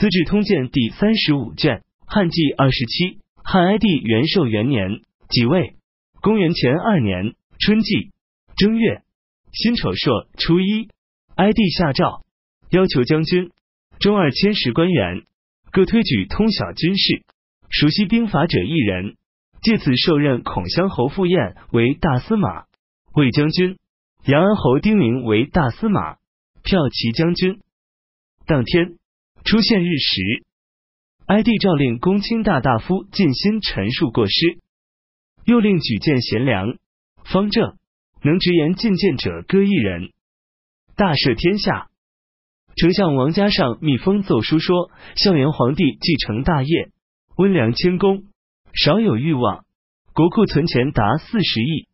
资治通鉴》第三十五卷，汉纪二十七，汉哀帝元寿元年即位，公元前二年春季正月辛丑朔初一，哀帝下诏，要求将军、中二千石官员各推举通晓军事、熟悉兵法者一人，借此授任孔襄侯傅彦为大司马，魏将军、杨安侯丁宁为大司马、骠骑将军。当天出现日食，哀帝诏令公卿大大夫尽心陈述过失，又令举荐贤良、方正、能直言进谏者各一人，大赦天下。丞相王嘉上密封奏书说，孝元皇帝继承大业，温良谦恭，少有欲望，国库存钱达四十亿。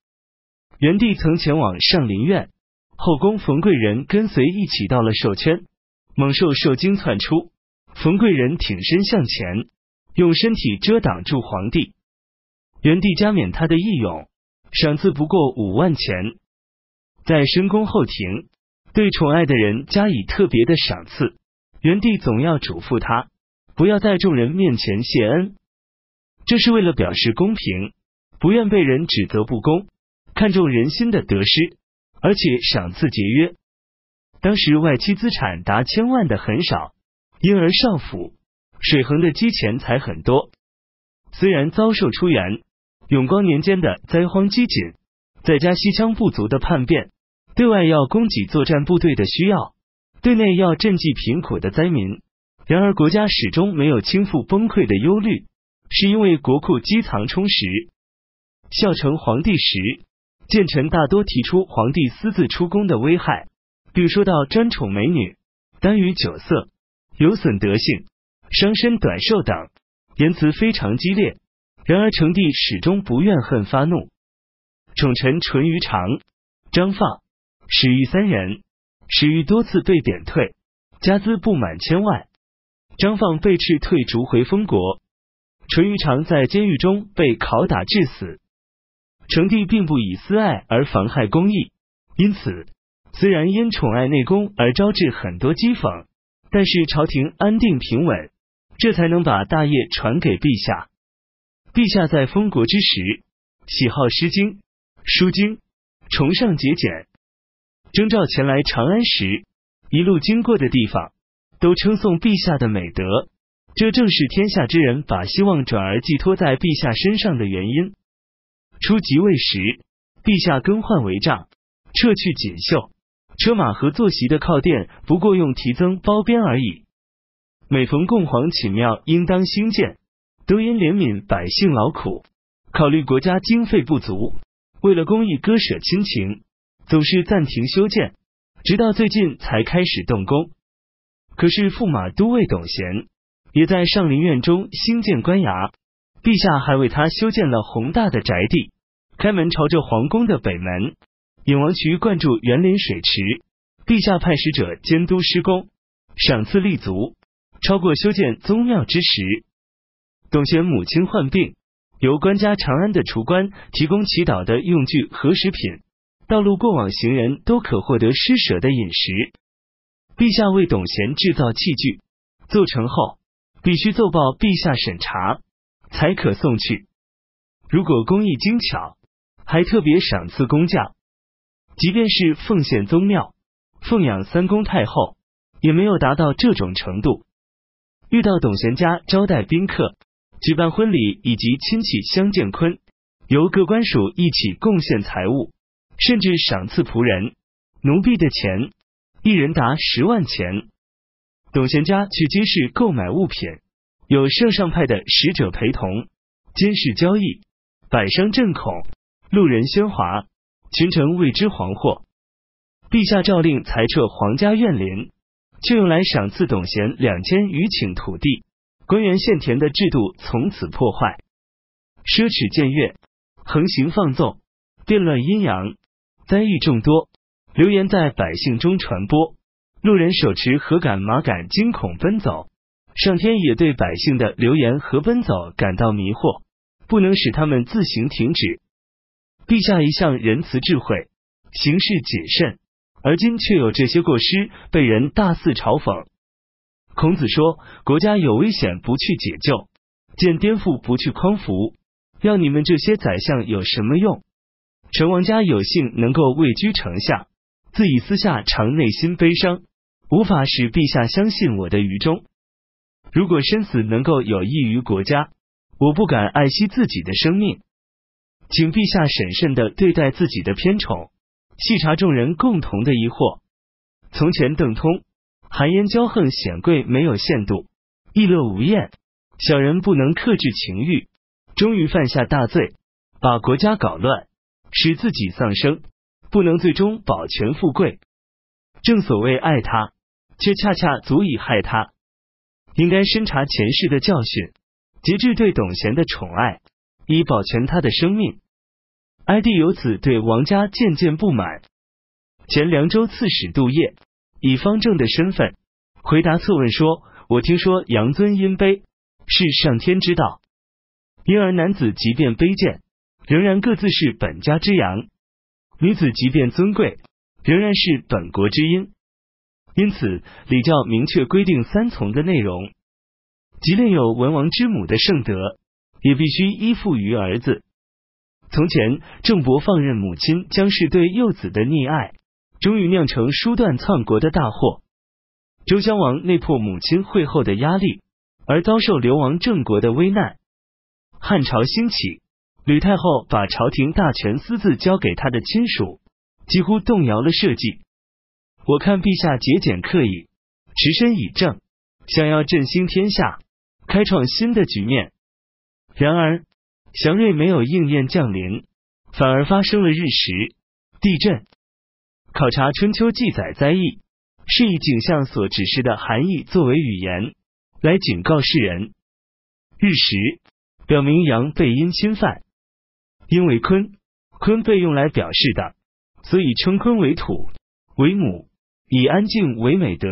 元帝曾前往上林苑，后宫冯贵人跟随一起到了寿圈。猛兽受惊窜出，冯贵人挺身向前，用身体遮挡住皇帝。元帝加冕他的义勇，赏赐不过五万钱。在深宫后庭，对宠爱的人加以特别的赏赐。元帝总要嘱咐他，不要在众人面前谢恩，这是为了表示公平，不愿被人指责不公，看重人心的得失，而且赏赐节约。当时外戚资产达千万的很少，因而上府水衡的积钱财很多。虽然遭受出元永光年间的灾荒饥馑，再加西羌部族的叛变，对外要供给作战部队的需要，对内要赈济贫苦的灾民，然而国家始终没有倾覆崩溃的忧虑，是因为国库积藏充实。孝成皇帝时，谏臣大多提出皇帝私自出宫的危害。比说到专宠美女、耽于酒色、有损德性、伤身短寿等，言辞非常激烈。然而成帝始终不怨恨发怒。宠臣淳于长、张放、史玉三人，史玉多次被贬退，家资不满千万。张放被斥退逐回封国，淳于长在监狱中被拷打致死。成帝并不以私爱而妨害公义，因此。虽然因宠爱内宫而招致很多讥讽，但是朝廷安定平稳，这才能把大业传给陛下。陛下在封国之时，喜好诗经、书经，崇尚节俭。征召前来长安时，一路经过的地方都称颂陛下的美德，这正是天下之人把希望转而寄托在陛下身上的原因。初即位时，陛下更换帷帐，撤去锦绣。车马和坐席的靠垫不过用提增包边而已。每逢供皇寝庙应当兴建，都因怜悯百姓劳苦，考虑国家经费不足，为了公益割舍亲情，总是暂停修建，直到最近才开始动工。可是驸马都尉董贤。也在上林苑中兴建官衙，陛下还为他修建了宏大的宅地，开门朝着皇宫的北门。引王渠灌注园林水池，陛下派使者监督施工，赏赐立足，超过修建宗庙之时。董贤母亲患病，由官家长安的厨官提供祈祷的用具和食品，道路过往行人都可获得施舍的饮食。陛下为董贤制造器具，做成后必须奏报陛下审查，才可送去。如果工艺精巧，还特别赏赐工匠。即便是奉献宗庙、奉养三公太后，也没有达到这种程度。遇到董贤家招待宾客、举办婚礼以及亲戚相见坤，由各官署一起贡献财物，甚至赏赐仆人、奴婢的钱，一人达十万钱。董贤家去街市购买物品，有圣上派的使者陪同，监视交易，百商震恐，路人喧哗。群臣为之惶惑，陛下诏令裁撤皇家院林，却用来赏赐董贤两千余顷土地。官员献田的制度从此破坏，奢侈僭越，横行放纵，变乱阴阳，灾异众多，流言在百姓中传播。路人手持禾杆、马杆，惊恐奔走。上天也对百姓的流言和奔走感到迷惑，不能使他们自行停止。陛下一向仁慈智慧，行事谨慎，而今却有这些过失，被人大肆嘲讽。孔子说：“国家有危险，不去解救；见颠覆，不去匡扶。要你们这些宰相有什么用？成王家有幸能够位居丞相，自以私下常内心悲伤，无法使陛下相信我的愚忠。如果生死能够有益于国家，我不敢爱惜自己的生命。请陛下审慎的对待自己的偏宠，细察众人共同的疑惑。从前邓通。”含烟骄横，显贵没有限度，逸乐无厌。小人不能克制情欲，终于犯下大罪，把国家搞乱，使自己丧生，不能最终保全富贵。正所谓爱他，却恰恰足以害他。应该深察前世的教训，节制对董贤的宠爱，以保全他的生命。哀帝由此对王家渐渐不满。前凉州刺史杜业。以方正的身份回答策问说：“我听说杨尊阴卑是上天之道，因而男子即便卑贱，仍然各自是本家之阳；女子即便尊贵，仍然是本国之阴。因此礼教明确规定三从的内容，即便有文王之母的圣德，也必须依附于儿子。从前郑伯放任母亲姜氏对幼子的溺爱。”终于酿成疏断篡国的大祸。周襄王内破母亲会后的压力，而遭受流亡郑国的危难。汉朝兴起，吕太后把朝廷大权私自交给他的亲属，几乎动摇了社稷。我看陛下节俭刻意，持身以正，想要振兴天下，开创新的局面。然而祥瑞没有应验降临，反而发生了日食、地震。考察春秋记载灾异，是以景象所指示的含义作为语言来警告世人。日食表明阳被阴侵犯，因为坤，坤被用来表示的，所以称坤为土为母，以安静为美德。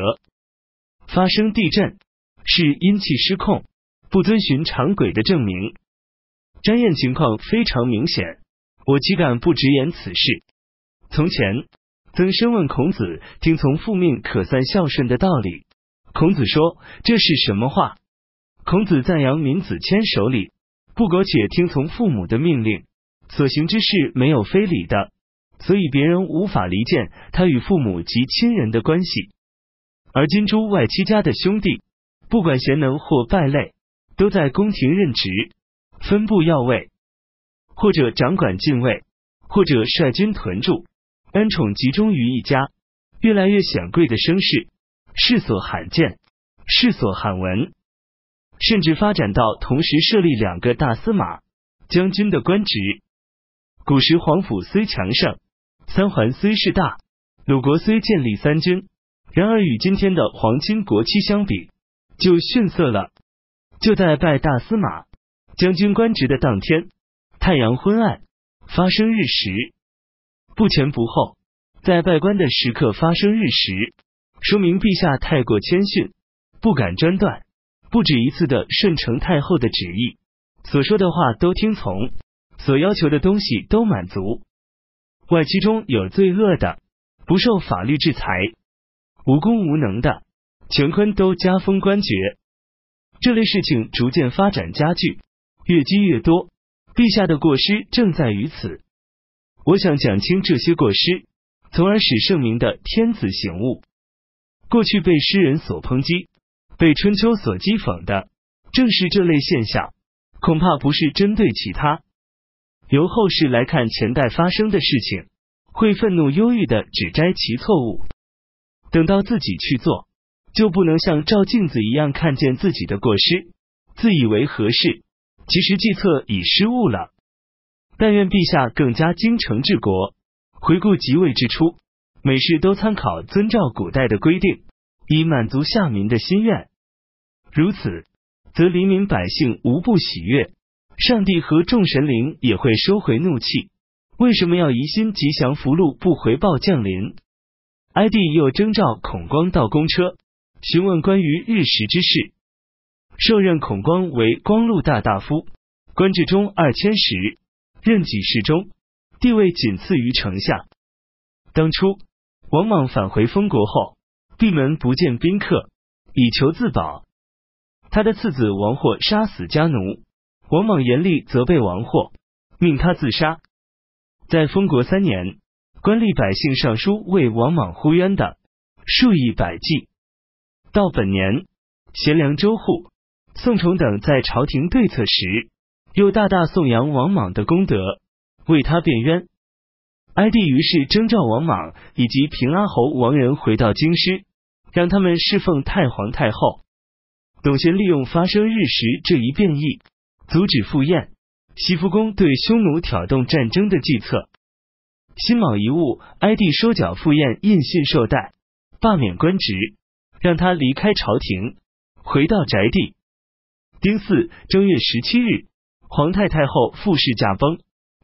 发生地震是阴气失控，不遵循常轨的证明。沾验情况非常明显，我岂敢不直言此事？从前。曾深问孔子：“听从父命可算孝顺的道理。”孔子说：“这是什么话？”孔子赞扬闵子骞守礼，不苟且听从父母的命令，所行之事没有非礼的，所以别人无法离间他与父母及亲人的关系。而今诸外戚家的兄弟，不管贤能或败类，都在宫廷任职，分布要位，或者掌管禁卫，或者率军屯驻。恩宠集中于一家，越来越显贵的声势，世所罕见，世所罕闻，甚至发展到同时设立两个大司马、将军的官职。古时皇甫虽强盛，三环虽势大，鲁国虽建立三军，然而与今天的皇亲国戚相比，就逊色了。就在拜大司马、将军官职的当天，太阳昏暗，发生日食。不前不后，在拜官的时刻发生日食，说明陛下太过谦逊，不敢专断，不止一次的顺承太后的旨意，所说的话都听从，所要求的东西都满足。外戚中有罪恶的，不受法律制裁；无功无能的，乾坤都加封官爵。这类事情逐渐发展加剧，越积越多。陛下的过失正在于此。我想讲清这些过失，从而使圣明的天子醒悟。过去被诗人所抨击，被春秋所讥讽的，正是这类现象。恐怕不是针对其他。由后世来看前代发生的事情，会愤怒忧郁的指摘其错误。等到自己去做，就不能像照镜子一样看见自己的过失，自以为合适，其实计策已失误了。但愿陛下更加精诚治国，回顾即位之初，每事都参考遵照古代的规定，以满足下民的心愿。如此，则黎民百姓无不喜悦，上帝和众神灵也会收回怒气。为什么要疑心吉祥福禄不回报降临？哀帝又征召孔光到公车，询问关于日食之事。受任孔光为光禄大大夫，官至中二千石。任几世中，地位仅次于丞相。当初王莽返回封国后，闭门不见宾客，以求自保。他的次子王霍杀死家奴，王莽严厉责备王霍，命他自杀。在封国三年，官吏百姓上书为王莽呼冤的数以百计。到本年，贤良周护、宋崇等在朝廷对策时，又大大颂扬王莽的功德，为他辩冤。哀帝于是征召王莽以及平阿侯王仁回到京师，让他们侍奉太皇太后。董贤利用发生日食这一变异，阻止赴宴。西福宫对匈奴挑动战争的计策。辛卯一物，哀帝收缴赴宴，印信绶带，罢免官职，让他离开朝廷，回到宅地。丁巳正月十七日，皇太太后傅氏驾崩，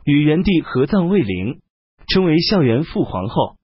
与元帝合葬卫陵，称为孝元父皇后。